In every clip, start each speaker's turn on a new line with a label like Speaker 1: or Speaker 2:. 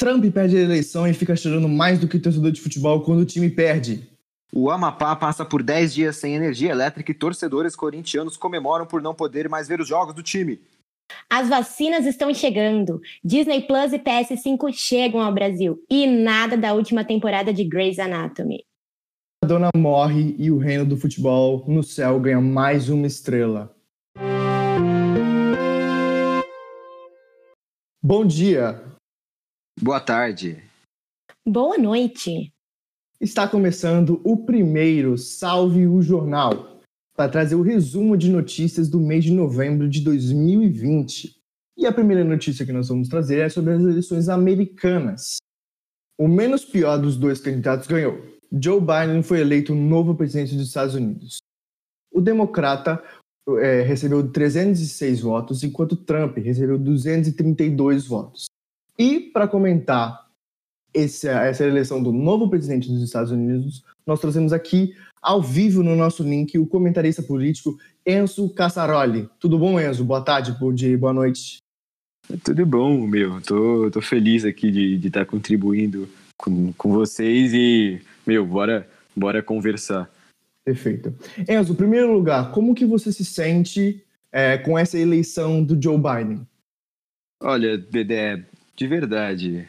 Speaker 1: Trump perde a eleição e fica chorando mais do que torcedor de futebol quando o time perde.
Speaker 2: O Amapá passa por 10 dias sem energia elétrica e torcedores corintianos comemoram por não poder mais ver os jogos do time.
Speaker 3: As vacinas estão chegando. Disney Plus e PS5 chegam ao Brasil. E nada da última temporada de Grey's Anatomy.
Speaker 1: A dona morre e o reino do futebol no céu ganha mais uma estrela. Bom dia.
Speaker 2: Boa tarde.
Speaker 3: Boa noite.
Speaker 1: Está começando o primeiro Salve o Jornal para trazer o resumo de notícias do mês de novembro de 2020. E a primeira notícia que nós vamos trazer é sobre as eleições americanas. O menos pior dos dois candidatos ganhou. Joe Biden foi eleito novo presidente dos Estados Unidos. O democrata é, recebeu 306 votos, enquanto Trump recebeu 232 votos. E para comentar essa, essa eleição do novo presidente dos Estados Unidos, nós trouxemos aqui, ao vivo no nosso link, o comentarista político Enzo Cassaroli. Tudo bom, Enzo? Boa tarde, bom dia, boa noite.
Speaker 4: Tudo bom, meu. Tô, tô feliz aqui de estar tá contribuindo com, com vocês e, meu, bora, bora conversar.
Speaker 1: Perfeito. Enzo, em primeiro lugar, como que você se sente é, com essa eleição do Joe Biden?
Speaker 4: Olha, Dedé, de verdade,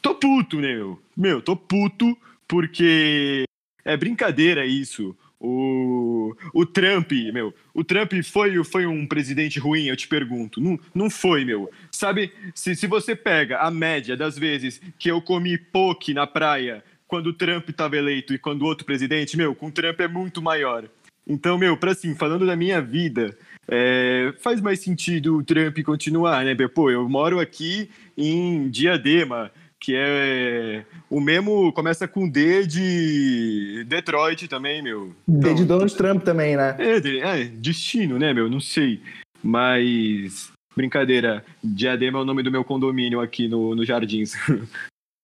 Speaker 4: tô puto, meu? Meu, tô puto porque é brincadeira isso. O, o Trump, meu, o Trump foi, foi um presidente ruim, eu te pergunto. Não, não foi, meu. Sabe, se, se você pega a média das vezes que eu comi poke na praia quando o Trump estava eleito e quando o outro presidente, meu, com o Trump é muito maior. Então, meu, para assim, falando da minha vida, é, faz mais sentido o Trump continuar, né? Pô, eu moro aqui em Diadema, que é o mesmo começa com D de Detroit também, meu.
Speaker 1: D de Donald Trump também, né?
Speaker 4: É, é, destino, né, meu? Não sei. Mas brincadeira, Diadema é o nome do meu condomínio aqui no, no Jardins.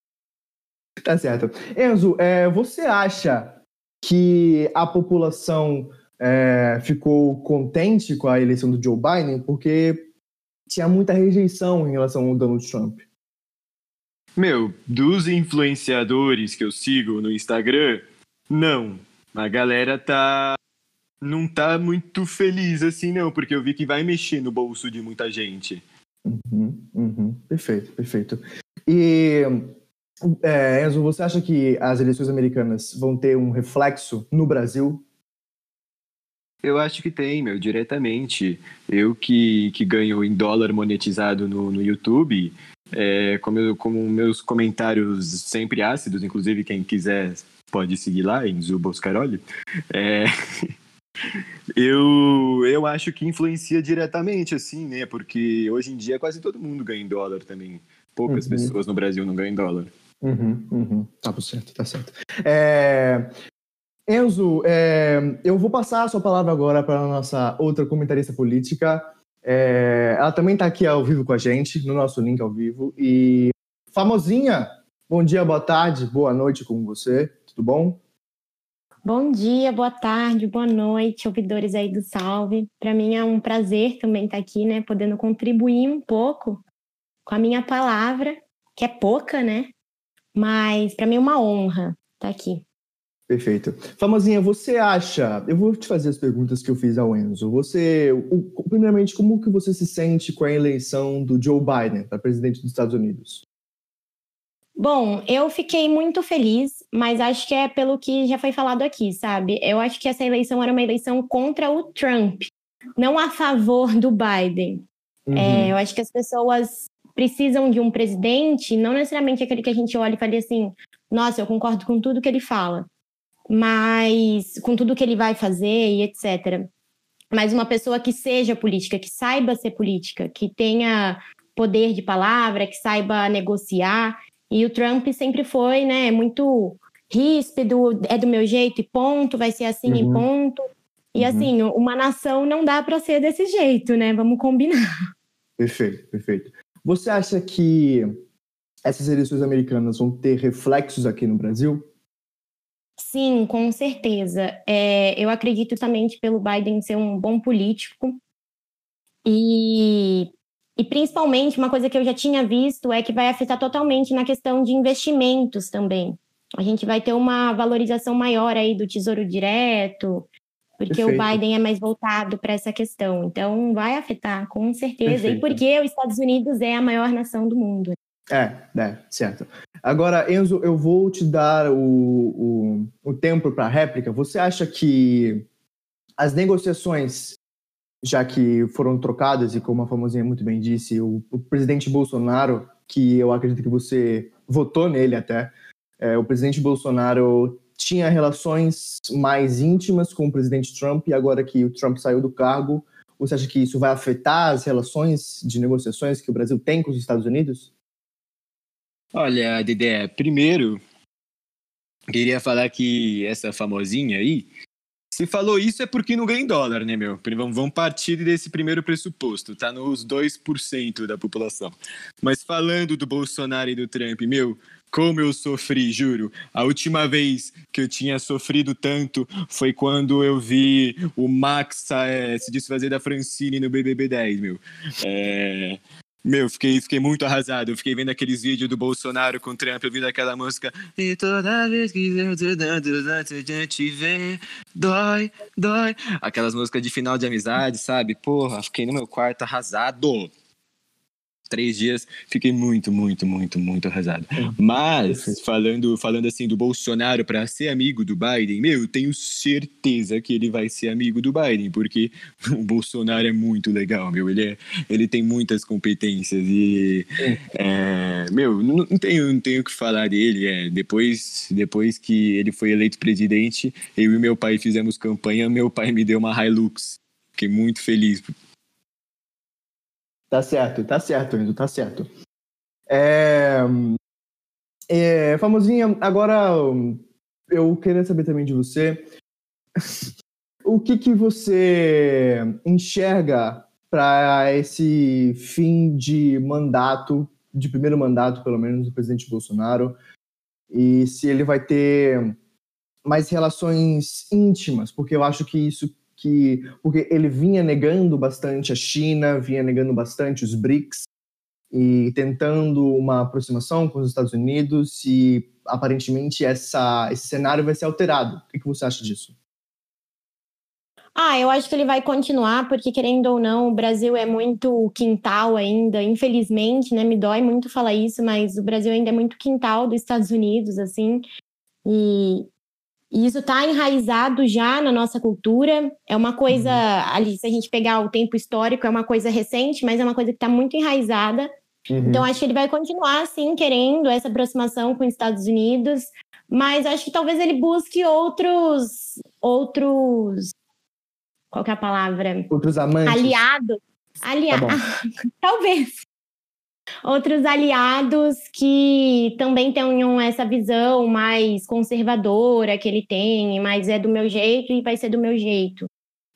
Speaker 1: tá certo. Enzo, é, você acha que a população é, ficou contente com a eleição do Joe Biden? Porque tinha muita rejeição em relação ao Donald Trump.
Speaker 4: Meu, dos influenciadores que eu sigo no Instagram, não. A galera tá. Não tá muito feliz assim, não, porque eu vi que vai mexer no bolso de muita gente.
Speaker 1: Uhum, uhum. Perfeito, perfeito. E, é, Enzo, você acha que as eleições americanas vão ter um reflexo no Brasil?
Speaker 4: Eu acho que tem, meu, diretamente. Eu que, que ganho em dólar monetizado no, no YouTube, é, como, eu, como meus comentários sempre ácidos, inclusive quem quiser pode seguir lá em Zuboscaroli. É, eu, eu acho que influencia diretamente, assim, né? Porque hoje em dia quase todo mundo ganha em dólar também. Poucas uhum. pessoas no Brasil não ganham em dólar.
Speaker 1: Uhum, uhum. Tá certo, tá certo. É... Enzo, é... eu vou passar a sua palavra agora para a nossa outra comentarista política, é, ela também está aqui ao vivo com a gente, no nosso link ao vivo. E famosinha, bom dia, boa tarde, boa noite com você, tudo bom?
Speaker 3: Bom dia, boa tarde, boa noite, ouvidores aí do Salve. Para mim é um prazer também estar tá aqui, né, podendo contribuir um pouco com a minha palavra, que é pouca, né? Mas para mim é uma honra estar tá aqui.
Speaker 1: Perfeito. Famosinha, você acha? Eu vou te fazer as perguntas que eu fiz ao Enzo. Você, o, primeiramente, como que você se sente com a eleição do Joe Biden para presidente dos Estados Unidos?
Speaker 3: Bom, eu fiquei muito feliz, mas acho que é pelo que já foi falado aqui, sabe? Eu acho que essa eleição era uma eleição contra o Trump, não a favor do Biden. Uhum. É, eu acho que as pessoas precisam de um presidente, não necessariamente aquele que a gente olha e fala assim, nossa, eu concordo com tudo que ele fala mas com tudo que ele vai fazer e etc. Mas uma pessoa que seja política, que saiba ser política, que tenha poder de palavra, que saiba negociar. E o Trump sempre foi, né, muito ríspido, é do meu jeito e ponto, vai ser assim uhum. e ponto. E uhum. assim, uma nação não dá para ser desse jeito, né? Vamos combinar.
Speaker 1: Perfeito, perfeito. Você acha que essas eleições americanas vão ter reflexos aqui no Brasil?
Speaker 3: Sim, com certeza. É, eu acredito que pelo Biden ser um bom político e E principalmente, uma coisa que eu já tinha visto é que vai afetar totalmente na questão de investimentos também. A gente vai ter uma valorização maior aí do Tesouro Direto, porque Perfeito. o Biden é mais voltado para essa questão. Então, vai afetar, com certeza. Perfeito. E porque os Estados Unidos é a maior nação do mundo.
Speaker 1: É, é, certo. Agora, Enzo, eu vou te dar o, o, o tempo para réplica. Você acha que as negociações, já que foram trocadas, e como a famosinha muito bem disse, o, o presidente Bolsonaro, que eu acredito que você votou nele até, é, o presidente Bolsonaro tinha relações mais íntimas com o presidente Trump, e agora que o Trump saiu do cargo, você acha que isso vai afetar as relações de negociações que o Brasil tem com os Estados Unidos?
Speaker 4: Olha, Dedé, primeiro, queria falar que essa famosinha aí, se falou isso é porque não ganha em dólar, né, meu? Vamos partir desse primeiro pressuposto, tá nos 2% da população. Mas falando do Bolsonaro e do Trump, meu, como eu sofri, juro. A última vez que eu tinha sofrido tanto foi quando eu vi o Max é, se desfazer da Francine no BBB 10, meu. É, meu, fiquei, fiquei muito arrasado. Eu fiquei vendo aqueles vídeos do Bolsonaro com o Trump, ouvindo aquela música. E toda vez que eu te ver, dói, dói. Aquelas músicas de final de amizade, sabe? Porra, fiquei no meu quarto arrasado três dias, fiquei muito, muito, muito, muito arrasado. Mas, falando, falando assim do Bolsonaro para ser amigo do Biden, meu, eu tenho certeza que ele vai ser amigo do Biden, porque o Bolsonaro é muito legal, meu. Ele, é, ele tem muitas competências e, é, meu, não, não tenho não tenho o que falar dele. É, depois, depois que ele foi eleito presidente, eu e meu pai fizemos campanha, meu pai me deu uma Hilux. Fiquei muito feliz
Speaker 1: Tá certo, tá certo, Enzo, tá certo. É, é, famosinha, agora eu queria saber também de você. O que, que você enxerga para esse fim de mandato, de primeiro mandato, pelo menos, do presidente Bolsonaro, e se ele vai ter mais relações íntimas, porque eu acho que isso que porque ele vinha negando bastante a China, vinha negando bastante os BRICS e tentando uma aproximação com os Estados Unidos e aparentemente essa, esse cenário vai ser alterado. O que, que você acha disso?
Speaker 3: Ah, eu acho que ele vai continuar, porque querendo ou não, o Brasil é muito quintal ainda, infelizmente, né? Me dói muito falar isso, mas o Brasil ainda é muito quintal dos Estados Unidos, assim. E, e isso está enraizado já na nossa cultura. É uma coisa, uhum. ali, se a gente pegar o tempo histórico, é uma coisa recente, mas é uma coisa que está muito enraizada. Uhum. Então, acho que ele vai continuar, sim, querendo essa aproximação com os Estados Unidos, mas acho que talvez ele busque outros. outros. Qual é a palavra?
Speaker 1: Outros amantes.
Speaker 3: Aliados. Aliados. Tá talvez outros aliados que também tenham essa visão mais conservadora que ele tem, mas é do meu jeito e vai ser do meu jeito.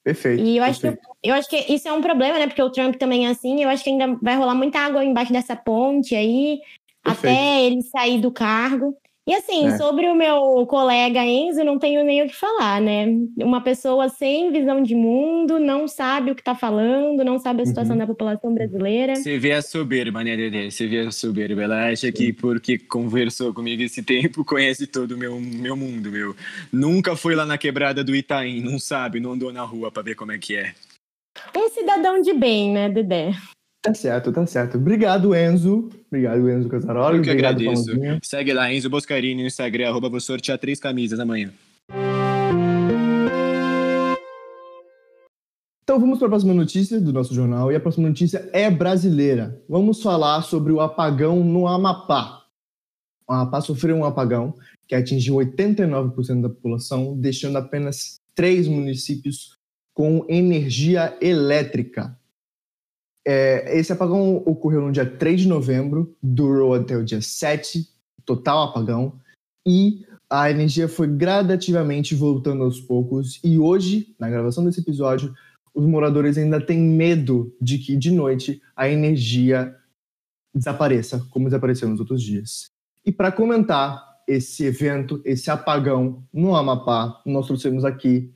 Speaker 1: Perfeito.
Speaker 3: E eu acho,
Speaker 1: perfeito.
Speaker 3: Que, eu acho que isso é um problema, né? Porque o Trump também é assim. Eu acho que ainda vai rolar muita água embaixo dessa ponte aí, perfeito. até ele sair do cargo. E assim, é. sobre o meu colega Enzo, não tenho nem o que falar, né? Uma pessoa sem visão de mundo, não sabe o que está falando, não sabe a situação uhum. da população brasileira.
Speaker 4: Você vê a soberba, né, Dedê? Você vê a soberba. Ela acha Sim. que porque conversou comigo esse tempo, conhece todo o meu, meu mundo, meu. Nunca foi lá na quebrada do Itaim, não sabe, não andou na rua para ver como é que é.
Speaker 3: Um cidadão de bem, né, Dedé?
Speaker 1: Tá certo, tá certo. Obrigado, Enzo. Obrigado, Enzo Casaroli.
Speaker 4: Eu que Obrigado, agradeço. Segue lá, Enzo Boscarini no Instagram, arroba vou sortear três camisas amanhã.
Speaker 1: Então vamos para a próxima notícia do nosso jornal, e a próxima notícia é brasileira. Vamos falar sobre o apagão no Amapá. O Amapá sofreu um apagão que atingiu 89% da população, deixando apenas três municípios com energia elétrica. É, esse apagão ocorreu no dia 3 de novembro, durou até o dia 7, total apagão, e a energia foi gradativamente voltando aos poucos. E hoje, na gravação desse episódio, os moradores ainda têm medo de que de noite a energia desapareça, como desapareceu nos outros dias. E para comentar esse evento, esse apagão no Amapá, nós trouxemos aqui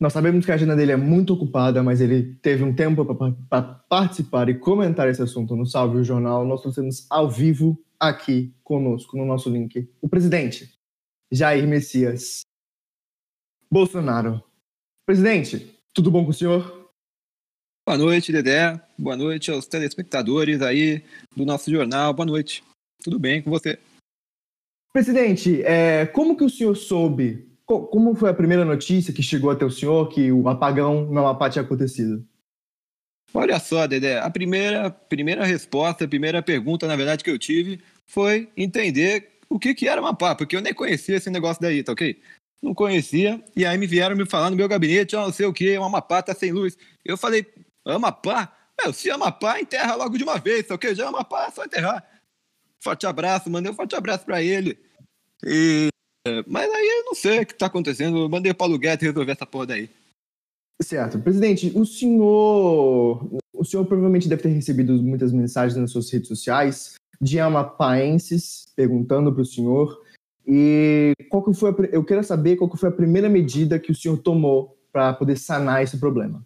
Speaker 1: Nós sabemos que a agenda dele é muito ocupada, mas ele teve um tempo para participar e comentar esse assunto no Salve o Jornal. Nós trouxemos ao vivo aqui conosco no nosso link o presidente Jair Messias Bolsonaro. Presidente, tudo bom com o senhor?
Speaker 4: Boa noite, Dedé. Boa noite aos telespectadores aí do nosso jornal. Boa noite. Tudo bem com você?
Speaker 1: Presidente, é, como que o senhor soube como foi a primeira notícia que chegou até o senhor que o apagão no Amapá tinha acontecido?
Speaker 4: Olha só, Dedé, a primeira, primeira resposta, a primeira pergunta, na verdade, que eu tive foi entender o que, que era Amapá, porque eu nem conhecia esse negócio daí, tá ok? Não conhecia, e aí me vieram me falar no meu gabinete, não sei o que, o Amapá tá sem luz. Eu falei, Amapá? Meu, se Amapá, enterra logo de uma vez, tá ok? Já Amapá, é só enterrar. Forte abraço, mandei um forte abraço para ele. E é, mas aí eu não sei o que está acontecendo. Eu mandei o Paulo Guedes resolver essa porra daí.
Speaker 1: Certo. Presidente, o senhor. O senhor provavelmente deve ter recebido muitas mensagens nas suas redes sociais de amapaenses perguntando para o senhor. E qual que foi a, eu quero saber qual que foi a primeira medida que o senhor tomou para poder sanar esse problema.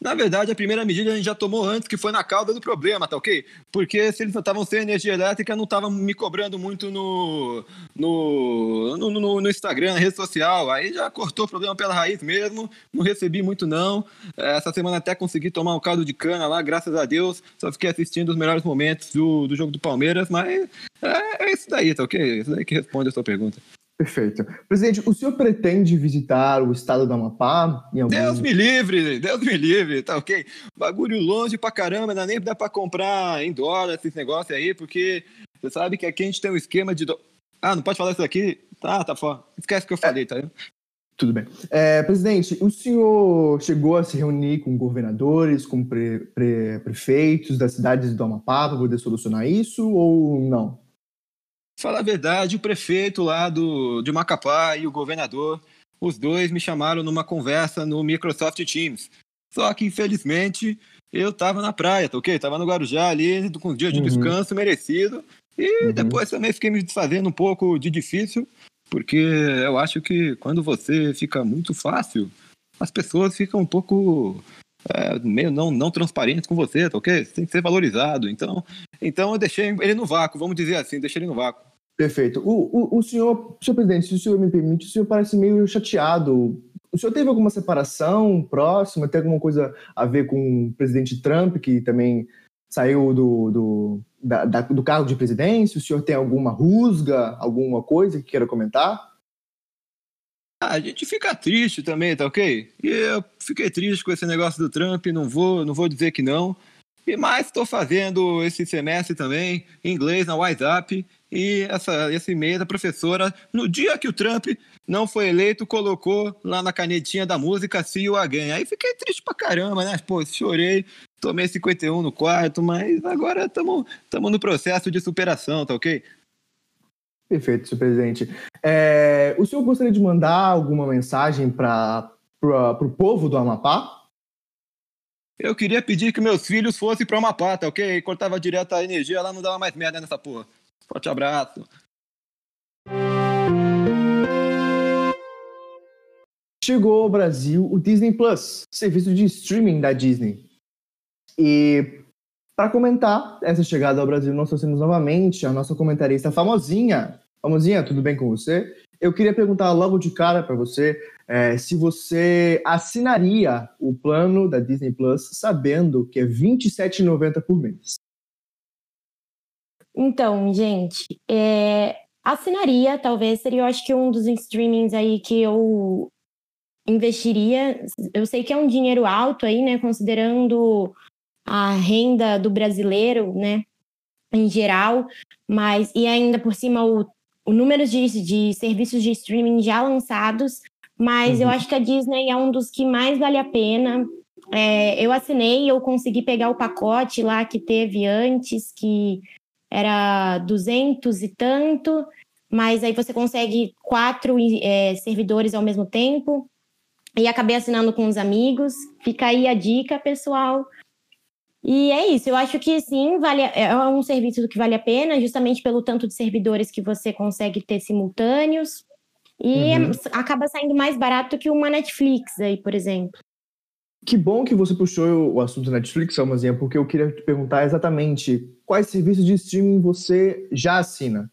Speaker 4: Na verdade, a primeira medida a gente já tomou antes, que foi na causa do problema, tá ok? Porque se eles estavam sem energia elétrica, não estavam me cobrando muito no, no, no, no, Instagram, na rede social. Aí já cortou o problema pela raiz mesmo, não recebi muito não. Essa semana até consegui tomar um caldo de cana lá, graças a Deus. Só fiquei assistindo os melhores momentos do, do jogo do Palmeiras, mas é, é isso daí, tá ok? É isso daí que responde a sua pergunta.
Speaker 1: Perfeito. Presidente, o senhor pretende visitar o estado do Amapá?
Speaker 4: Algum... Deus me livre, Deus me livre, tá ok? Bagulho longe pra caramba, não nem dá pra comprar em dólar esses negócios aí, porque você sabe que aqui a gente tem um esquema de. Do... Ah, não pode falar isso aqui? Tá, tá fora. Esquece o que eu falei, é. tá?
Speaker 1: Tudo bem. É, presidente, o senhor chegou a se reunir com governadores, com pre, pre, prefeitos das cidades do Amapá para poder solucionar isso ou não?
Speaker 4: Falar a verdade, o prefeito lá do, de Macapá e o governador, os dois me chamaram numa conversa no Microsoft Teams. Só que, infelizmente, eu estava na praia, tá ok? Tava no Guarujá ali, com um dia de uhum. descanso merecido. E uhum. depois também fiquei me desfazendo um pouco de difícil, porque eu acho que quando você fica muito fácil, as pessoas ficam um pouco é, meio não, não transparentes com você, tá ok? Você tem que ser valorizado. Então, então eu deixei ele no vácuo, vamos dizer assim, deixei ele no vácuo.
Speaker 1: Perfeito. O, o, o senhor, senhor presidente, se o senhor me permite, o senhor parece meio chateado. O senhor teve alguma separação próxima? Tem alguma coisa a ver com o presidente Trump, que também saiu do, do, da, da, do cargo de presidência? O senhor tem alguma rusga, alguma coisa que queira comentar?
Speaker 4: Ah, a gente fica triste também, tá ok? E eu fiquei triste com esse negócio do Trump, não vou, não vou dizer que não. E mais estou fazendo esse semestre também, inglês na WhatsApp, e essa, esse e-mail da professora, no dia que o Trump não foi eleito, colocou lá na canetinha da música See You Again. Aí fiquei triste pra caramba, né? Pô, chorei, tomei 51 no quarto, mas agora estamos no processo de superação, tá ok?
Speaker 1: Perfeito, senhor presidente. É, o senhor gostaria de mandar alguma mensagem para o povo do Amapá?
Speaker 4: Eu queria pedir que meus filhos fossem para o Amapá, tá ok? Cortava direto a energia, lá não dava mais merda nessa porra. Forte abraço.
Speaker 1: Chegou ao Brasil o Disney Plus, serviço de streaming da Disney. E para comentar essa chegada ao Brasil, nós trouxemos novamente a nossa comentarista famosinha. Famosinha, tudo bem com você? Eu queria perguntar logo de cara para você é, se você assinaria o plano da Disney Plus sabendo que é R$ 27,90 por mês.
Speaker 3: Então, gente, é, assinaria, talvez seria, eu acho que um dos streamings aí que eu investiria. Eu sei que é um dinheiro alto aí, né, considerando a renda do brasileiro, né, em geral, mas e ainda por cima o, o número de, de serviços de streaming já lançados, mas uhum. eu acho que a Disney é um dos que mais vale a pena. É, eu assinei, eu consegui pegar o pacote lá que teve antes, que era 200 e tanto, mas aí você consegue quatro é, servidores ao mesmo tempo. E acabei assinando com os amigos. Fica aí a dica, pessoal. E é isso, eu acho que sim, vale, é um serviço que vale a pena, justamente pelo tanto de servidores que você consegue ter simultâneos. E uhum. acaba saindo mais barato que uma Netflix aí, por exemplo.
Speaker 1: Que bom que você puxou o assunto Netflix, Almazinha, porque eu queria te perguntar exatamente quais serviços de streaming você já assina.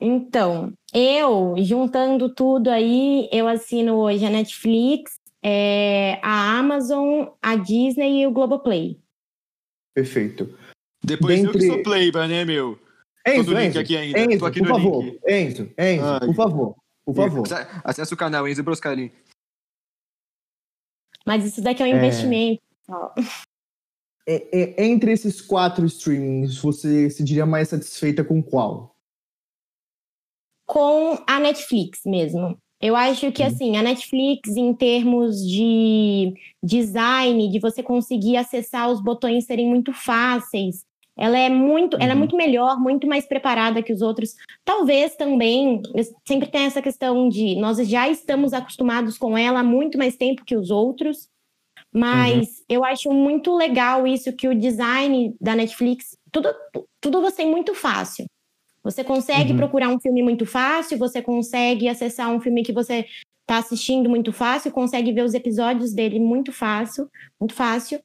Speaker 3: Então, eu, juntando tudo aí, eu assino hoje a Netflix, é, a Amazon, a Disney e o Globoplay.
Speaker 1: Perfeito.
Speaker 4: Depois Dentre... eu que sou playba, né, meu?
Speaker 1: Enzo, Enzo, aqui ainda. Enzo, aqui por favor. Link. Enzo, Enzo, Ai. por favor. Por favor.
Speaker 4: Acesse o canal Enzo Broscalin.
Speaker 3: Mas isso daqui é um é... investimento.
Speaker 1: É, é, entre esses quatro streamings, você se diria mais satisfeita com qual?
Speaker 3: Com a Netflix mesmo. Eu acho que, uhum. assim, a Netflix, em termos de design, de você conseguir acessar os botões serem muito fáceis, ela é muito, uhum. ela é uhum. muito melhor, muito mais preparada que os outros. Talvez também, sempre tem essa questão de nós já estamos acostumados com ela há muito mais tempo que os outros, mas uhum. eu acho muito legal isso que o design da Netflix, tudo, tudo você é muito fácil. Você consegue uhum. procurar um filme muito fácil, você consegue acessar um filme que você está assistindo muito fácil, consegue ver os episódios dele muito fácil, muito fácil.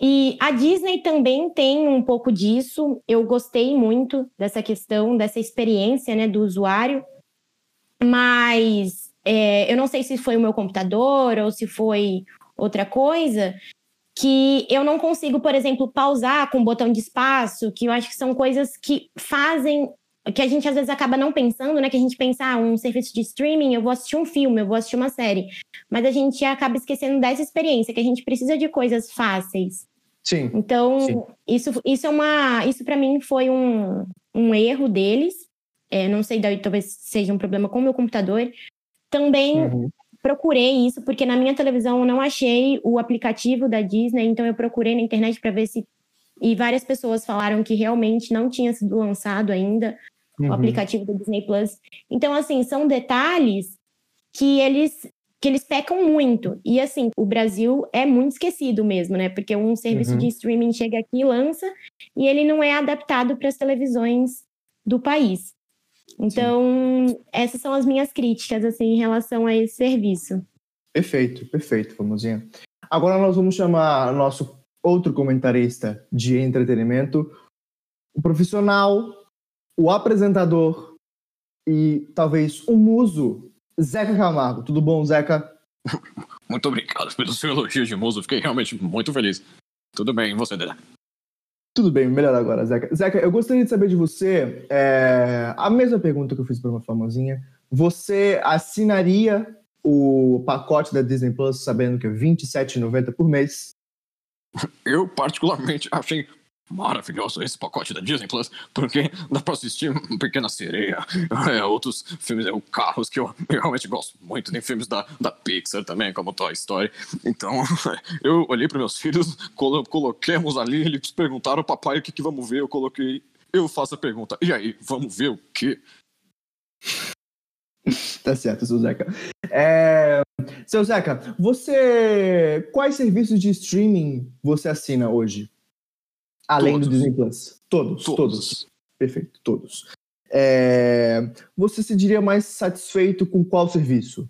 Speaker 3: E a Disney também tem um pouco disso. Eu gostei muito dessa questão, dessa experiência né, do usuário, mas é, eu não sei se foi o meu computador ou se foi outra coisa, que eu não consigo, por exemplo, pausar com o botão de espaço, que eu acho que são coisas que fazem que a gente às vezes acaba não pensando, né? Que a gente pensa, ah, um serviço de streaming, eu vou assistir um filme, eu vou assistir uma série. Mas a gente acaba esquecendo dessa experiência, que a gente precisa de coisas fáceis.
Speaker 1: Sim.
Speaker 3: Então,
Speaker 1: sim.
Speaker 3: isso, isso é uma. Isso para mim foi um, um erro deles. É, não sei, daí talvez seja um problema com o meu computador. Também uhum. Procurei isso, porque na minha televisão eu não achei o aplicativo da Disney, então eu procurei na internet para ver se. E várias pessoas falaram que realmente não tinha sido lançado ainda uhum. o aplicativo do Disney Plus. Então, assim, são detalhes que eles que eles pecam muito. E assim, o Brasil é muito esquecido mesmo, né? Porque um serviço uhum. de streaming chega aqui e lança e ele não é adaptado para as televisões do país. Então, Sim. essas são as minhas críticas assim em relação a esse serviço.
Speaker 1: Perfeito, perfeito, Famosinha. Agora nós vamos chamar nosso outro comentarista de entretenimento, o profissional o apresentador e talvez o muso, Zeca Camargo. Tudo bom, Zeca?
Speaker 5: Muito obrigado pelo seu elogio de muso. Fiquei realmente muito feliz. Tudo bem, e você, Dedé?
Speaker 1: Tudo bem, melhor agora, Zeca. Zeca, eu gostaria de saber de você é, a mesma pergunta que eu fiz para uma famosinha. Você assinaria o pacote da Disney Plus sabendo que é R$27,90 por mês?
Speaker 5: Eu, particularmente, achei maravilhoso esse pacote da Disney Plus, porque dá pra assistir Pequena Sereia, é, outros filmes, é, Carros, que eu, eu, realmente gosto muito, tem filmes da, da Pixar também, como Toy Story. Então, eu olhei para meus filhos, colo, coloquemos ali, eles perguntaram, papai, o que, que vamos ver? Eu coloquei, eu faço a pergunta, e aí, vamos ver o quê?
Speaker 1: tá certo, seu Zeca. É... Seu Zeca, você. Quais serviços de streaming você assina hoje? Além todos. do Disney Plus. Todos, todos. todos. Perfeito, todos. É... Você se diria mais satisfeito com qual serviço?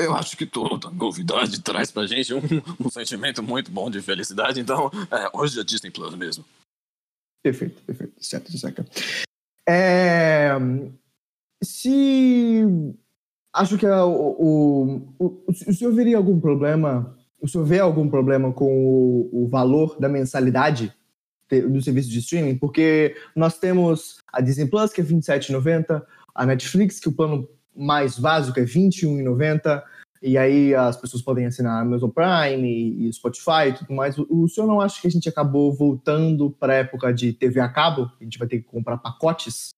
Speaker 5: Eu acho que toda novidade traz pra gente um, um sentimento muito bom de felicidade, então é, hoje é Disney Plus mesmo.
Speaker 1: Perfeito, perfeito, certo, Zeca. É... Se. Acho que o, o, o, o senhor veria algum problema? O senhor vê algum problema com o, o valor da mensalidade do serviço de streaming, porque nós temos a Disney Plus, que é R$27,90, a Netflix, que o plano mais básico é R$21,90, e aí as pessoas podem assinar a Amazon Prime e, Spotify e tudo mais. O, o senhor não acha que a gente acabou voltando para a época de TV a cabo? A gente vai ter que comprar pacotes?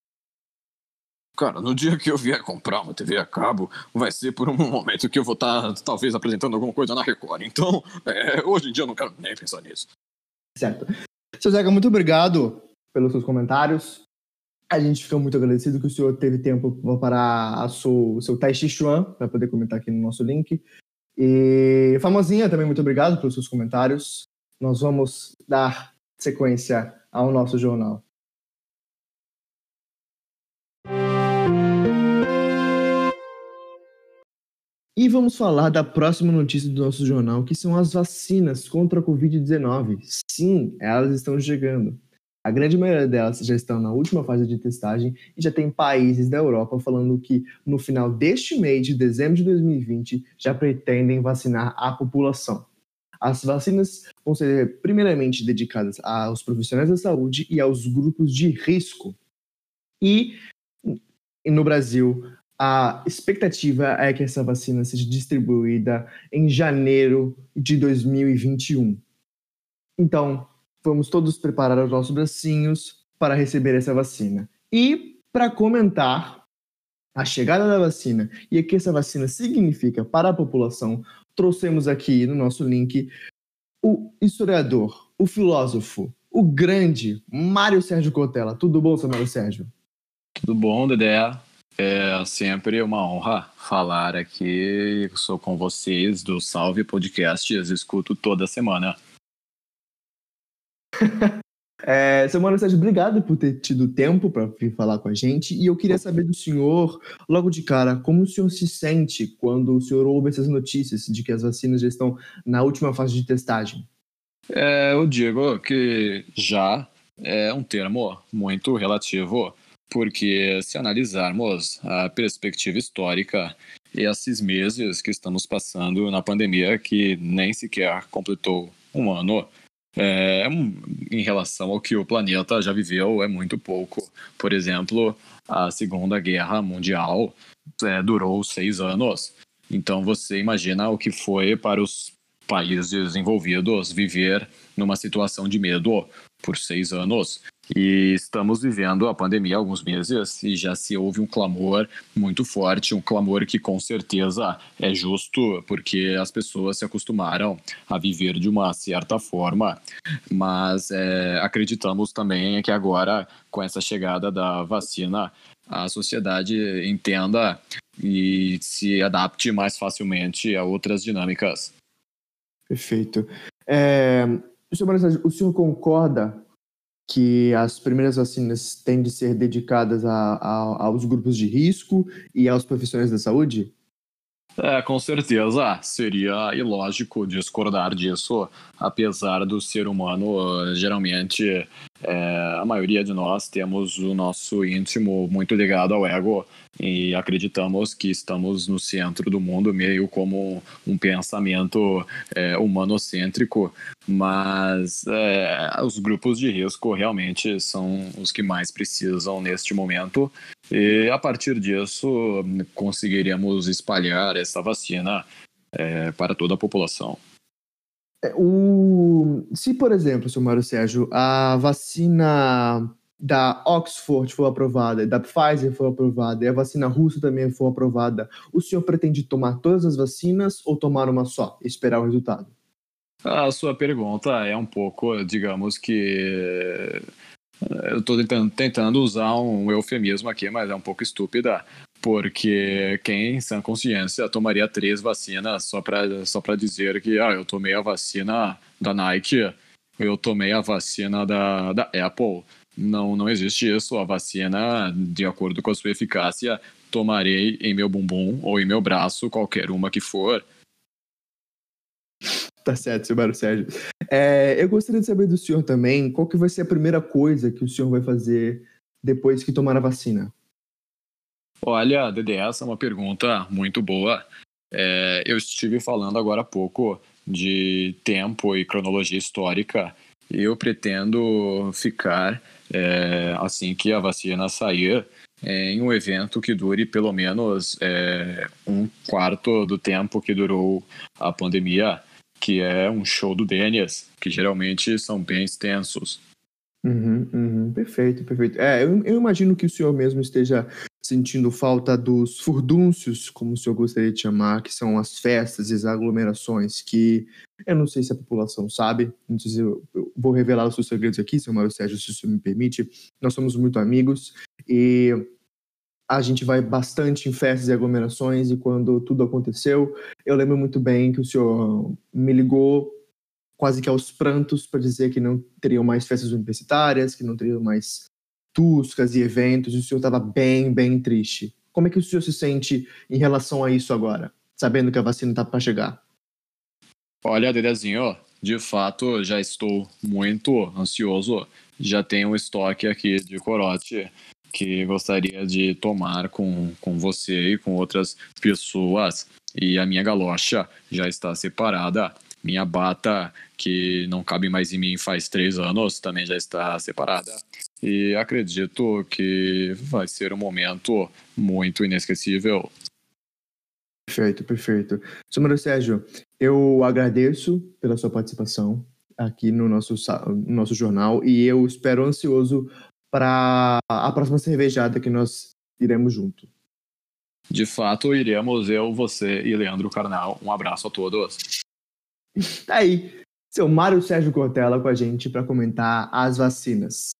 Speaker 5: Cara, no dia que eu vier comprar uma TV a cabo, vai ser por um momento que eu vou estar, tá, talvez, apresentando alguma coisa na Record. Então, é, hoje em dia eu não quero nem pensar nisso.
Speaker 1: Certo. Seu Zeca, muito obrigado pelos seus comentários. A gente fica muito agradecido que o senhor teve tempo para o seu teste Chuan, para poder comentar aqui no nosso link. E Famosinha, também muito obrigado pelos seus comentários. Nós vamos dar sequência ao nosso jornal. E vamos falar da próxima notícia do nosso jornal, que são as vacinas contra a Covid-19. Sim, elas estão chegando. A grande maioria delas já estão na última fase de testagem e já tem países da Europa falando que no final deste mês de dezembro de 2020 já pretendem vacinar a população. As vacinas vão ser primeiramente dedicadas aos profissionais da saúde e aos grupos de risco. E no Brasil, a expectativa é que essa vacina seja distribuída em janeiro de 2021. Então, vamos todos preparar os nossos bracinhos para receber essa vacina. E para comentar a chegada da vacina e o que essa vacina significa para a população, trouxemos aqui no nosso link o historiador, o filósofo, o grande Mário Sérgio Cotella. Tudo bom, seu Mário Sérgio?
Speaker 5: Tudo bom, Dedé? É sempre uma honra falar aqui. Sou com vocês do Salve Podcasts, escuto toda semana.
Speaker 1: é, seu Mano Sérgio, obrigado por ter tido tempo para vir falar com a gente. E eu queria saber do senhor, logo de cara, como o senhor se sente quando o senhor ouve essas notícias de que as vacinas já estão na última fase de testagem?
Speaker 5: É, eu digo que já é um termo muito relativo porque se analisarmos a perspectiva histórica, esses meses que estamos passando na pandemia, que nem sequer completou um ano, é, em relação ao que o planeta já viveu, é muito pouco. Por exemplo, a Segunda Guerra Mundial é, durou seis anos. Então você imagina o que foi para os países envolvidos viver numa situação de medo por seis anos. E estamos vivendo a pandemia há alguns meses e já se ouve um clamor muito forte, um clamor que com certeza é justo, porque as pessoas se acostumaram a viver de uma certa forma, mas é, acreditamos também que agora, com essa chegada da vacina, a sociedade entenda e se adapte mais facilmente a outras dinâmicas.
Speaker 1: Perfeito. É, o senhor concorda que as primeiras vacinas têm de ser dedicadas a, a, aos grupos de risco e aos profissionais da saúde?
Speaker 5: É, com certeza. Seria ilógico discordar disso, apesar do ser humano, geralmente, é, a maioria de nós temos o nosso íntimo muito ligado ao ego e acreditamos que estamos no centro do mundo, meio como um pensamento é, humanocêntrico, mas é, os grupos de risco realmente são os que mais precisam neste momento, e a partir disso conseguiríamos espalhar essa vacina é, para toda a população.
Speaker 1: É, o... Se, por exemplo, seu Mário Sérgio, a vacina da Oxford for aprovada, da Pfizer for aprovada e a vacina russa também for aprovada, o senhor pretende tomar todas as vacinas ou tomar uma só e esperar o resultado?
Speaker 5: A sua pergunta é um pouco, digamos que. Eu estou tentando, tentando usar um eufemismo aqui, mas é um pouco estúpida, porque quem, sem consciência, tomaria três vacinas só para só dizer que ah, eu tomei a vacina da Nike, eu tomei a vacina da, da Apple não, não existe isso. A vacina, de acordo com a sua eficácia, tomarei em meu bumbum ou em meu braço, qualquer uma que for.
Speaker 1: Tá certo, seu Mário Sérgio. É, eu gostaria de saber do senhor também qual que vai ser a primeira coisa que o senhor vai fazer depois que tomar a vacina.
Speaker 5: Olha, Dedé, essa é uma pergunta muito boa. É, eu estive falando agora há pouco de tempo e cronologia histórica eu pretendo ficar é, assim que a vacina sair, é, em um evento que dure pelo menos é, um quarto do tempo que durou a pandemia, que é um show do Dennis, que geralmente são bem extensos.
Speaker 1: Uhum, uhum, perfeito, perfeito. É, eu, eu, imagino que o senhor mesmo esteja sentindo falta dos furdúncios, como o senhor gostaria de chamar, que são as festas e as aglomerações, que eu não sei se a população sabe, não sei se eu, eu vou revelar os seus segredos aqui, seu Mário Sérgio, se o senhor me permite. Nós somos muito amigos e a gente vai bastante em festas e aglomerações, e quando tudo aconteceu, eu lembro muito bem que o senhor me ligou quase que aos prantos para dizer que não teriam mais festas universitárias, que não teriam mais tuscas e eventos, e o senhor estava bem, bem triste. Como é que o senhor se sente em relação a isso agora? sabendo que a vacina está para chegar?
Speaker 5: Olha, Dedezinho, de fato já estou muito ansioso. Já tenho um estoque aqui de corote que gostaria de tomar com, com você e com outras pessoas. E a minha galocha já está separada. Minha bata, que não cabe mais em mim faz três anos, também já está separada. E acredito que vai ser um momento muito inesquecível.
Speaker 1: Perfeito, perfeito. Senhor Sérgio, eu agradeço pela sua participação aqui no nosso, no nosso jornal e eu espero ansioso para a próxima cervejada que nós iremos junto.
Speaker 5: De fato, iremos eu, você e Leandro Carnal. Um abraço a todos.
Speaker 1: Tá aí, seu Mário Sérgio Cortella com a gente para comentar as vacinas.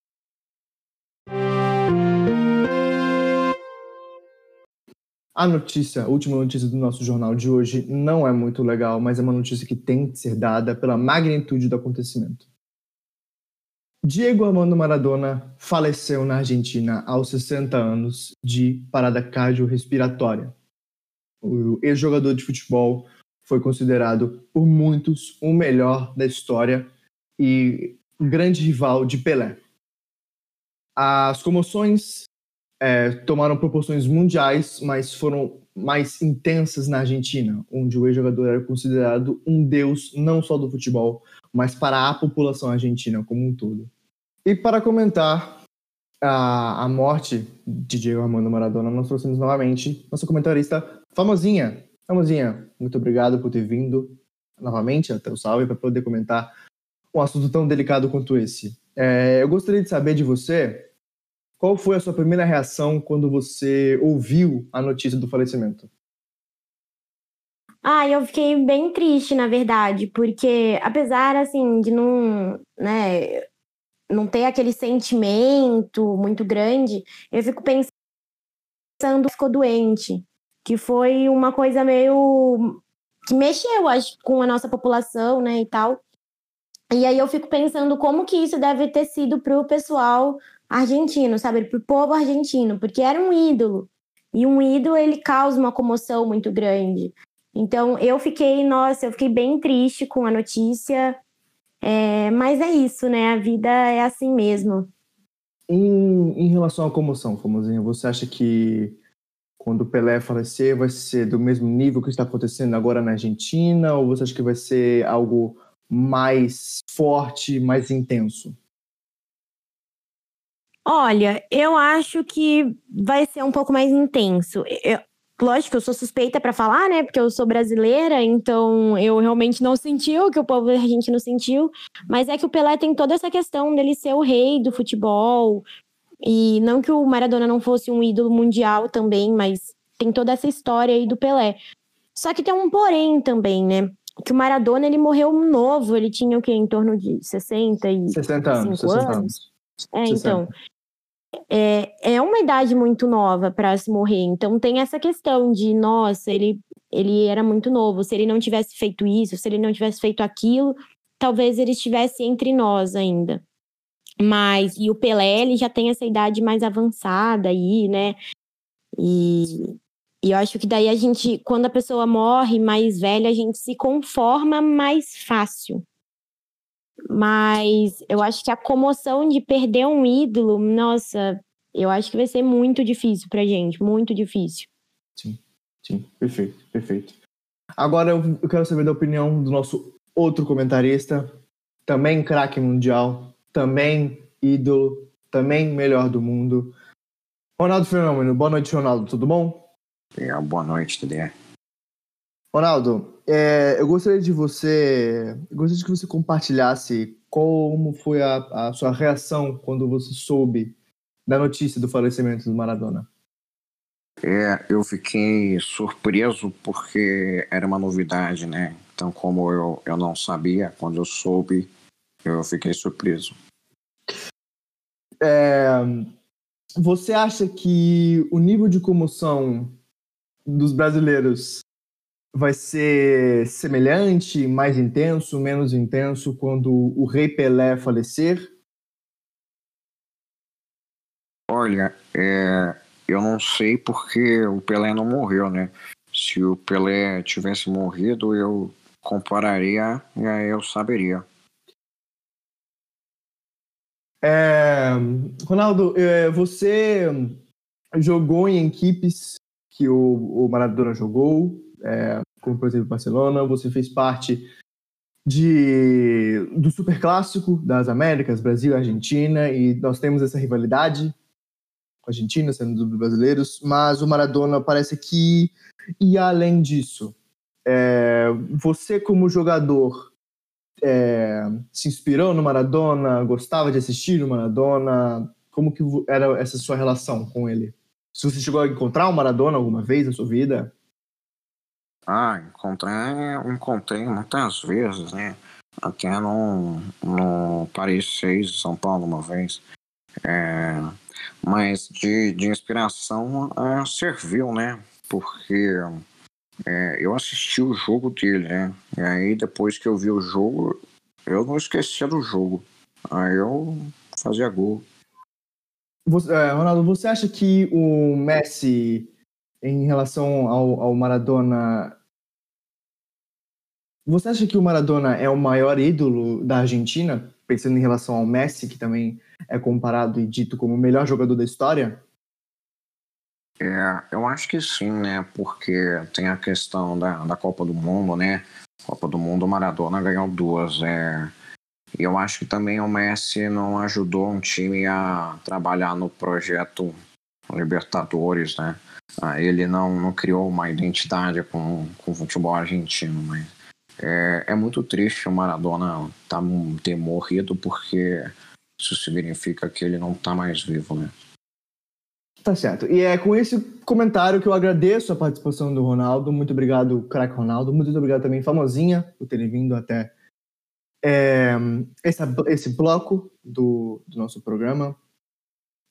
Speaker 1: A notícia, a última notícia do nosso jornal de hoje não é muito legal, mas é uma notícia que tem que ser dada pela magnitude do acontecimento. Diego Armando Maradona faleceu na Argentina aos 60 anos de parada cardiorrespiratória. O ex-jogador de futebol foi considerado por muitos o melhor da história e grande rival de Pelé. As comoções é, tomaram proporções mundiais, mas foram mais intensas na Argentina, onde o ex-jogador era considerado um deus não só do futebol, mas para a população argentina como um todo. E para comentar a, a morte de Diego Armando Maradona, nós trouxemos novamente nossa comentarista famosinha. Famosinha, muito obrigado por ter vindo novamente até o Salve para poder comentar um assunto tão delicado quanto esse. É, eu gostaria de saber de você qual foi a sua primeira reação quando você ouviu a notícia do falecimento?
Speaker 3: Ah, eu fiquei bem triste, na verdade, porque apesar assim de não, né, não ter aquele sentimento muito grande, eu fico pensando ficou doente, que foi uma coisa meio que mexeu acho, com a nossa população, né, e tal. E aí eu fico pensando como que isso deve ter sido para o pessoal argentino, sabe? Para o povo argentino, porque era um ídolo. E um ídolo, ele causa uma comoção muito grande. Então, eu fiquei, nossa, eu fiquei bem triste com a notícia. É, mas é isso, né? A vida é assim mesmo.
Speaker 1: Em, em relação à comoção, Famosinha, você acha que quando o Pelé falecer vai ser do mesmo nível que está acontecendo agora na Argentina? Ou você acha que vai ser algo mais forte, mais intenso?
Speaker 3: Olha, eu acho que vai ser um pouco mais intenso. Eu, lógico que eu sou suspeita para falar, né? Porque eu sou brasileira, então eu realmente não senti o que o povo argentino sentiu. Mas é que o Pelé tem toda essa questão dele ser o rei do futebol. E não que o Maradona não fosse um ídolo mundial também, mas tem toda essa história aí do Pelé. Só que tem um porém também, né? Que o Maradona ele morreu novo, ele tinha o quê? Em torno de 60 e
Speaker 1: 60 anos. 60 anos. anos.
Speaker 3: É, 60. então é, é uma idade muito nova para se morrer. Então tem essa questão de, nossa, ele, ele era muito novo. Se ele não tivesse feito isso, se ele não tivesse feito aquilo, talvez ele estivesse entre nós ainda. Mas, e o Pelé, ele já tem essa idade mais avançada aí, né? E, e eu acho que daí a gente, quando a pessoa morre mais velha, a gente se conforma mais fácil. Mas eu acho que a comoção de perder um ídolo, nossa, eu acho que vai ser muito difícil pra gente, muito difícil.
Speaker 1: Sim, sim, perfeito, perfeito. Agora eu quero saber da opinião do nosso outro comentarista, também craque mundial, também ídolo, também melhor do mundo. Ronaldo Fenômeno, boa noite, Ronaldo, tudo bom?
Speaker 6: É, boa noite, TDR.
Speaker 1: Ronaldo, é, eu gostaria de você, gostaria que você compartilhasse como foi a, a, sua reação quando você soube da notícia do falecimento do Maradona.
Speaker 6: É, eu fiquei surpreso porque era uma novidade, né? Então, como eu, eu não sabia, quando eu soube, eu fiquei surpreso.
Speaker 1: É, você acha que o nível de comoção dos brasileiros vai ser semelhante, mais intenso, menos intenso quando o Rei Pelé falecer?
Speaker 6: Olha, é, eu não sei porque o Pelé não morreu, né? se o Pelé tivesse morrido, eu compararia e aí eu saberia.
Speaker 1: É, Ronaldo, é, você jogou em equipes que o, o Maradona jogou, é, como por exemplo Barcelona, você fez parte de, do Super Clássico das Américas, Brasil e Argentina, e nós temos essa rivalidade com a Argentina, sendo dos brasileiros, mas o Maradona parece que e além disso. É, você como jogador é, se inspirou no Maradona, gostava de assistir o Maradona, como que era essa sua relação com ele? Se você chegou a encontrar o Maradona alguma vez na sua vida?
Speaker 6: Ah, encontrei, encontrei muitas vezes, né? Até no, no Paris 6, São Paulo, uma vez. É, mas de, de inspiração é, serviu, né? Porque é, eu assisti o jogo dele, né? E aí depois que eu vi o jogo, eu não esquecia do jogo. Aí eu fazia gol.
Speaker 1: Você, é, Ronaldo, você acha que o Messi, em relação ao, ao Maradona, você acha que o Maradona é o maior ídolo da Argentina, pensando em relação ao Messi, que também é comparado e dito como o melhor jogador da história?
Speaker 6: É, eu acho que sim, né? Porque tem a questão da, da Copa do Mundo, né? Copa do Mundo, o Maradona ganhou duas. É, e eu acho que também o Messi não ajudou um time a trabalhar no projeto Libertadores, né? Ah, ele não, não criou uma identidade com, com o futebol argentino, mas é, é muito triste o Maradona tá, ter morrido porque isso significa que ele não está mais vivo, né?
Speaker 1: Tá certo. E é com esse comentário que eu agradeço a participação do Ronaldo. Muito obrigado, craque Ronaldo. Muito obrigado também, Famosinha, por terem vindo até é, esse, esse bloco do, do nosso programa.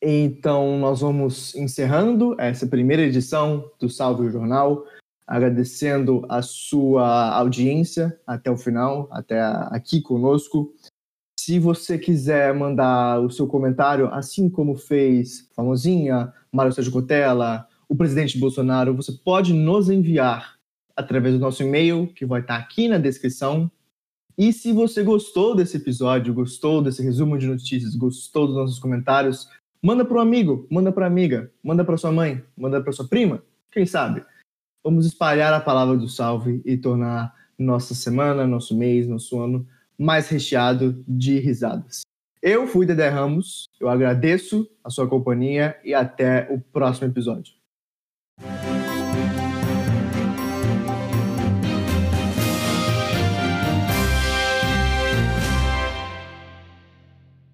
Speaker 1: Então, nós vamos encerrando essa primeira edição do Salve o Jornal agradecendo a sua audiência até o final, até aqui conosco. Se você quiser mandar o seu comentário, assim como fez Famosinha, Mário Sérgio Cotella, o presidente Bolsonaro, você pode nos enviar através do nosso e-mail, que vai estar aqui na descrição. E se você gostou desse episódio, gostou desse resumo de notícias, gostou dos nossos comentários, manda para um amigo, manda para amiga, manda para sua mãe, manda para sua prima, quem sabe? Vamos espalhar a palavra do salve e tornar nossa semana, nosso mês, nosso ano mais recheado de risadas. Eu fui Dedé Ramos, eu agradeço a sua companhia e até o próximo episódio.